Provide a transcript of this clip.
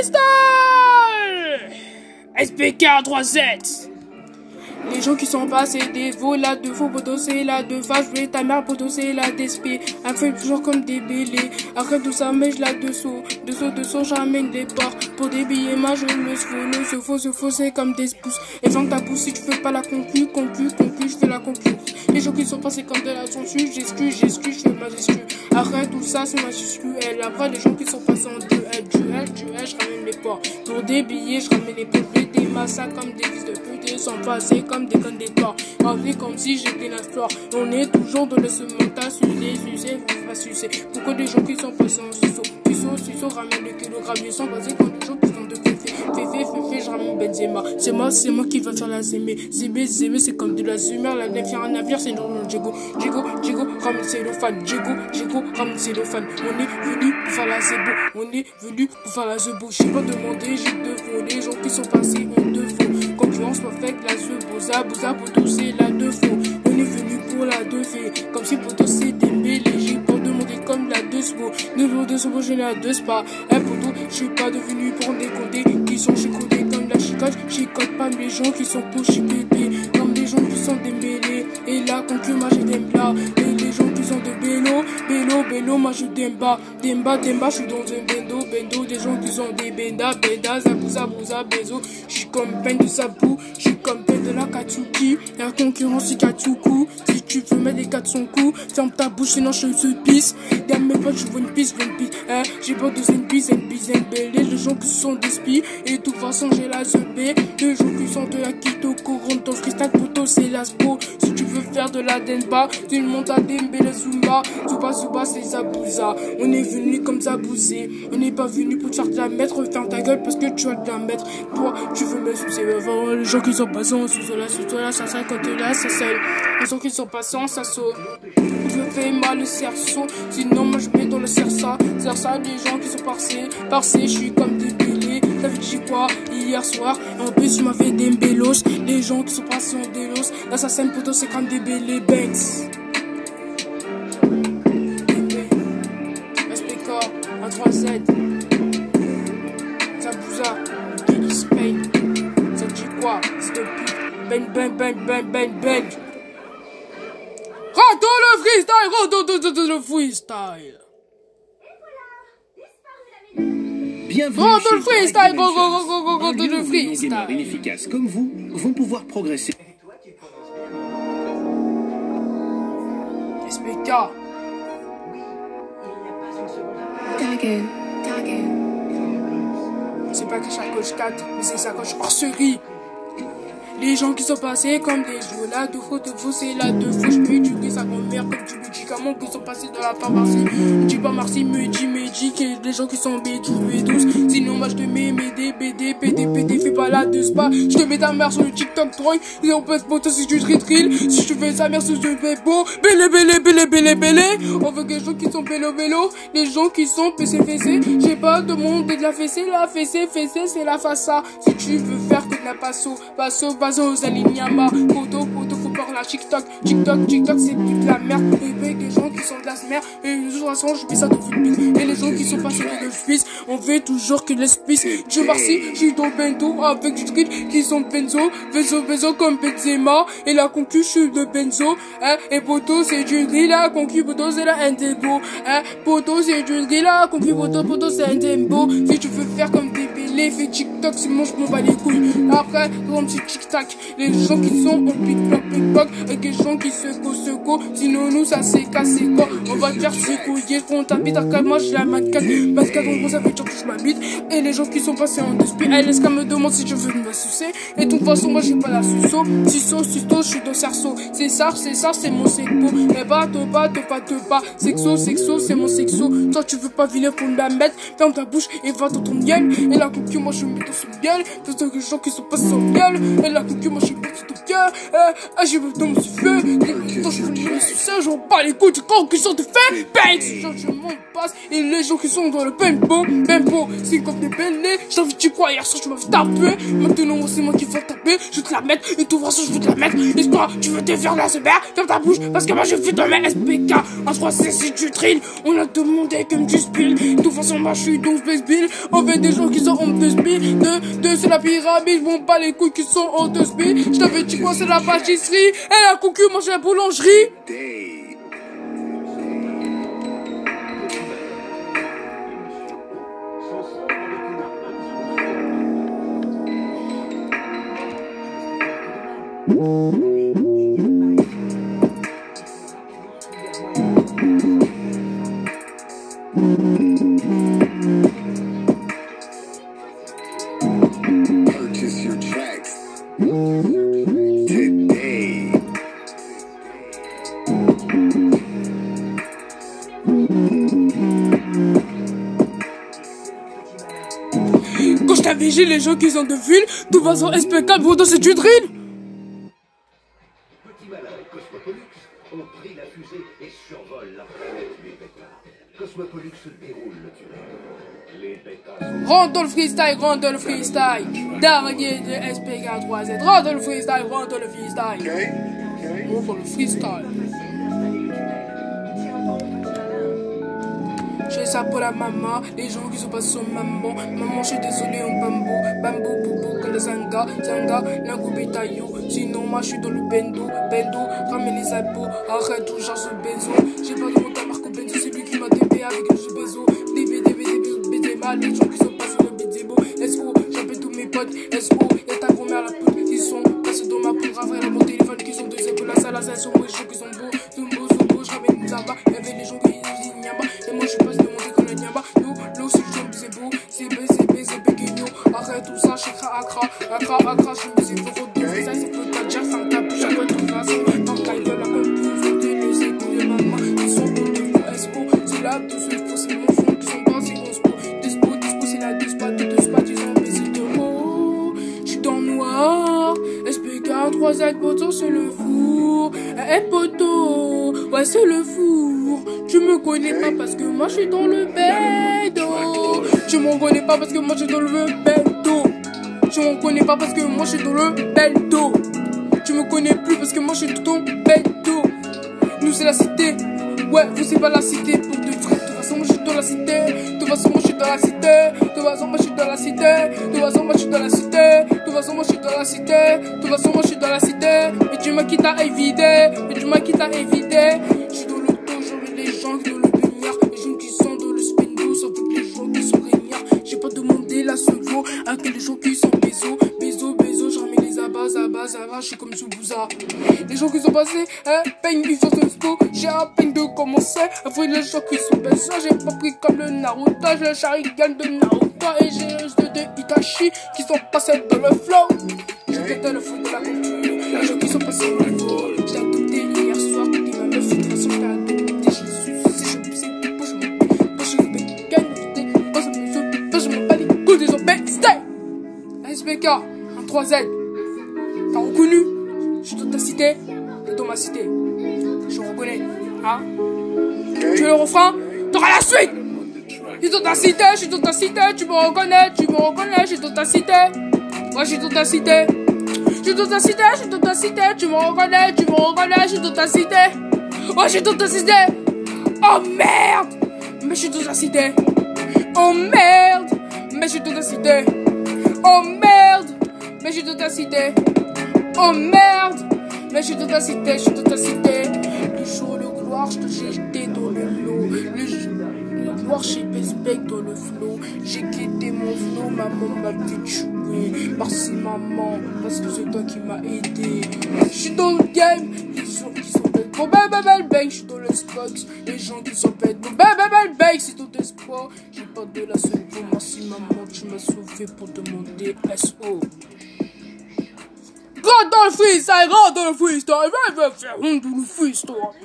freestyle SPK 3-7 les gens qui sont passés des veaux là de faux poteaux c'est là de face je ta mère poteau c'est là d'esprit. Un fait toujours comme des bélés arrête tout ça mais je la dessous dessous dessous j'amène des portes pour des billets moi je le faux se faux se faux c'est comme des pouces et ferme ta pousse si tu fais pas la concu concu concu je fais la concu. Les gens qui sont passés comme de la censure. J'excuse j'excuse je fais majuscule arrête tout ça c'est majuscule elle après les gens qui sont passés en duel duel duel je ramène les portes pour des billets je ramène les portes des massacres comme des fils de pute sont passés comme des connes des. On comme si j'étais la flore. On est toujours dans le sementage, sucer, sucer, pas sucer. Pourquoi des gens qui sont passés en suceau, suceau, suceau, ramène le kilogramme, ils sont passés comme des gens qui sont de féfé, féfé, je ramène Benzema. C'est moi, c'est moi qui va faire la zémé. Zémé, zémé, c'est comme de la zémère, la navire, un navire, c'est non, Djego, Djego, Djego, ramène fan, Djego, Djego, ramène fan. On est venu pour faire la zébo, on est venu pour faire la zébo. J'ai pas demandé, j'ai deux Les gens qui sont passés deux faux. Concurrence parfaite, la zébo. Bouza, Bouza, pour c'est la deux faux. On est venu pour la deux fées. Comme si pour spo. Nouveau deux spo, j'ai la deux spa. Pour tout, je suis pas devenu pour décoder. Qui sont chicotés comme la chicote? Chicote pas les gens qui sont pour chicoter. Comme des gens qui sont démêlés. Et là, conclu, moi j'ai des là. Et les gens qui sont de bélo. Bélo, bélo, moi je demba. Demba, demba, je suis dans un bendo. Bendo, des gens qui sont des benda. Benda, zabouza, bouza, bezo. Je suis comme peine de sabou. Je suis comme peine de la Katsuki. La concurrence, c'est Katsuku. Si tu veux mettre des 400 coups, ferme ta bouche, sinon je te pisse. Derrière mes potes, je vois une pisse, une pisse. Hein? J'ai pas de pisse, une belle. Les gens qui sont des spies. Et de toute façon, j'ai la ZB. Les gens qui sont de la Kitoko. Rentre ton freestyle, poteau, c'est la spo. Si tu veux faire de la denba, tu le montes à Dembele Zumba. Zuba, Zuba, c'est Zabouza. On est venu comme Zabouzé. On n'est pas venu pour te faire de la mettre. Ferme ta gueule parce que tu vas de la mettre. Toi, tu veux me sucer. Les gens qui sont basant, sous-là, sous-là, ça ça, côté là, ça seul. Les gens qui sont passants, ça saute. Je fais mal le cerceau, sinon moi je mets dans le cerça. Cerça des gens qui sont parcés, parcés, je suis comme des délais. T'as vu que j'y hier soir, et en plus je m'avais des mbélos. Les gens qui sont passés en délos, l'assassin plutôt c'est comme des bélés banks. Respecteur, 1 3 7 Ben, ben, ben, ben, ben, ben. Rentre le freestyle, rentre le freestyle. Bienvenue Rentre chez le freestyle, Dimensions. rentre Un lieu le où des freestyle. inefficaces comme vous vont pouvoir progresser. Dagen. C'est pas que sacoche 4, mais c'est sacoche hors série. Les gens qui sont passés comme des joueurs là, de faux, de faux, c'est là, de faux, je peux sa grand-mère comme du médicament qui sont passés dans la pharmacie. Dis pas merci, me dis, me dis que les gens qui sont bédous, bédous. Sinon, moi je te mets mes D, BD, PD, PD, fais pas la de spa. Je te mets ta mère sur le TikTok troll, et on peut se poter si tu drill Si tu fais sa mère sur le bébo, bélé, bélé, bélé, bélé, bélé. On veut que les gens qui sont vélo, vélo, les gens qui sont PC, fessé. J'ai pas de monde et de la fessée, la fessée, fessée, c'est la faça. Si tu veux faire que de la passo, passo, passo, zalignama. Poto, poto, TikTok, TikTok, TikTok, c'est toute la merde. Bébé, des gens qui sont de la merde. Et de toute façon, je mets ça piste. Et les gens qui sont passés dans le fils, on veut toujours que l'espèce. Je merci, je suis dans Bento avec du street qui sont benzo, benzo, benzo comme Benzema. Et la concu, je suis de benzo, hein. Et poto, c'est du la concu, poto, c'est la Ndebo, hein. Poto, c'est du la concu, poto, poto, c'est Ndebo. Si tu veux faire comme des bélés, fais TikTok, sinon je m'en bats les couilles. Après, comme petit tic-tac, les gens qui sont en pic-poc, pic-poc, avec les gens qui se go, se go. Sinon, nous, ça s'est cassé quoi. On va te faire secouiller, qu'on t'habite à moi, j'ai la mancade. Mancade, en gros, ça fait dire que je m'habite. Et les gens qui sont passés en deux elle laisse qu'elle me demande si je veux me sucer. Et de toute façon, moi, j'ai pas la suceau. Suceau, suceau, je suis dans cerceau. C'est ça, c'est ça, c'est mon secpo. Et bah, te pas, te pas, te pas. Sexo, sexo, c'est mon sexo. Toi, tu veux pas venir pour me la mettre. Ferme ta bouche et va dans ton miel. Et la concu, moi, je mets dans son miel. Tous les gens qui sont passés en miel. Et la concu, moi, je mets dans ton cœur. Eh, ah, je dans mon suffeux. Quand je fais le succès, j'en bats les couilles du camp qui sont de fait. Bang! Je m'en passe. Et les gens qui sont dans le pempo, pempo, c'est comme des bennets. J'ai envie, tu crois, hier soir, tu m'as fait taper. Maintenant, c'est moi qui vais taper. Je te la mettre. Et tout façon, je vais te la mettre. Et toi, tu veux te faire la semaine? Ferme ta bouche. Parce que moi, je fais de mes SPK. En 3 c si tu trines. On a demandé comme du spill. De toute façon, moi, je suis Space Bill. On fait des gens qui sont en deux speed. Deux, deux, c'est la pyramide. Vont pas les couilles qui sont en deux speed. Je t'avais dit quoi, c'est la pâtisserie? Et la concu mange la boulangerie. Dit les gens qui sont de ville, tout va sans SPK, vont danser du drill. Petit malin et Cosmopolix ont pris la fusée et survolent la planète des bêtas. Cosmopolix déroule le tunnel. Les bêtas sont Rentre dans le freestyle, rentre dans le freestyle. Dernier de SPK 3Z. Rentre dans le freestyle, rentre dans le freestyle. Le freestyle. J'ai ça pour la maman, les gens qui sont pas sur maman. Maman, je suis désolé, on bambou, bambou, boubou, le zanga, taillou. Sinon, moi, je suis dans le bendo, bendo, ramène les impôts, arrête tout, charge ce. J'ai pas de montant, Marco Benzo, c'est lui qui m'a TP avec le bézo. DB, DB, DB, BD mal, les gens qui sont passés le bidébo. SO, j'appelle tous mes potes, SO, ça, Accra, Accra, je me dis, faut que ça, c'est peut pas dire, ferme ta bouche, à quoi tout façon, dans ta gueule, comme vous, vous tenez, c'est couilles de maman, ils sont niveau SO, c'est là, tout ce faut, c'est mon fond, qui sont pas, c'est mon sport, dispo, dispo, c'est la dispo, de spot, ils ont baisé de haut, je suis dans le noir, SPK, 3 Z, poteau, c'est le four, eh, poteau, ouais, c'est le four, tu me connais pas parce que moi, je suis dans le bédo, tu m'en connais pas parce que moi, je suis dans le bédo, tu m'en connais pas parce que moi, je suis dans le bédo, tu me connais plus parce que moi, je suis dans ton bédo, nous, c'est la cité, ouais, vous, c'est pas la cité pour de vrai, de toute façon, moi, je suis dans la cité, de toute façon, moi, je dans la cité, de toute façon, moi, je dans la cité, de toute façon, moi, je dans la cité, de toute façon, moi, je dans la cité, de toute façon, moi, je dans la cité, mais tu m'as quitté à éviter, mais tu m'as quitté à éviter, sont passés, hein, spo, j'ai à peine de commencer, les qui sont j'ai pas pris comme le Naruto, j'ai le Sharingan de Naruto, et j'ai le jeu de Itachi, qui sont passés dans le flow, j'ai pété le foot de la culture, les gens qui sont passés au niveau, j'ai adopté hier soir, toute façon, je suis, si je pour je me, je me gagne, ça me je me bats les couilles des stay! SPK, un 3Z, t'as reconnu? Je suis dans ta cité. Je reconnais, hein? Tu veux le refrain? T'auras la suite! Je suis dans ta cité, je suis dans ta cité, tu me reconnais, tu me reconnais, je suis dans ta cité. Moi, je suis dans ta cité. Je suis dans ta cité, je suis dans ta cité, tu me reconnais, tu me reconnais, je suis dans ta cité. Oh, je suis dans ta cité. Oh merde! Mais je suis dans ta cité. Oh merde! Mais je suis dans ta cité. Oh merde! Mais je suis dans ta cité. Oh merde! Mais je suis dans ta cité, je suis dans ta cité. Le jour, le gloire, je te jeté dans le lot. Le jour, le gloire, j'ai bec dans le flot. J'ai quitté mon flot, maman m'a jouer. Merci maman, parce que c'est toi qui m'as aidé. Je suis dans le game, les gens qui sont bêtes. Bon, belle, belle, belle, je suis dans le spot. Les gens qui sont bêtes. Bon, belle, belle, belle, c'est tout espoir. J'ai pas de la seule merci maman, tu m'as sauvé pour demander SO. Rentre dans le freestyle, rentre dans le freestyle, viens, viens faire honte dans le freestyle.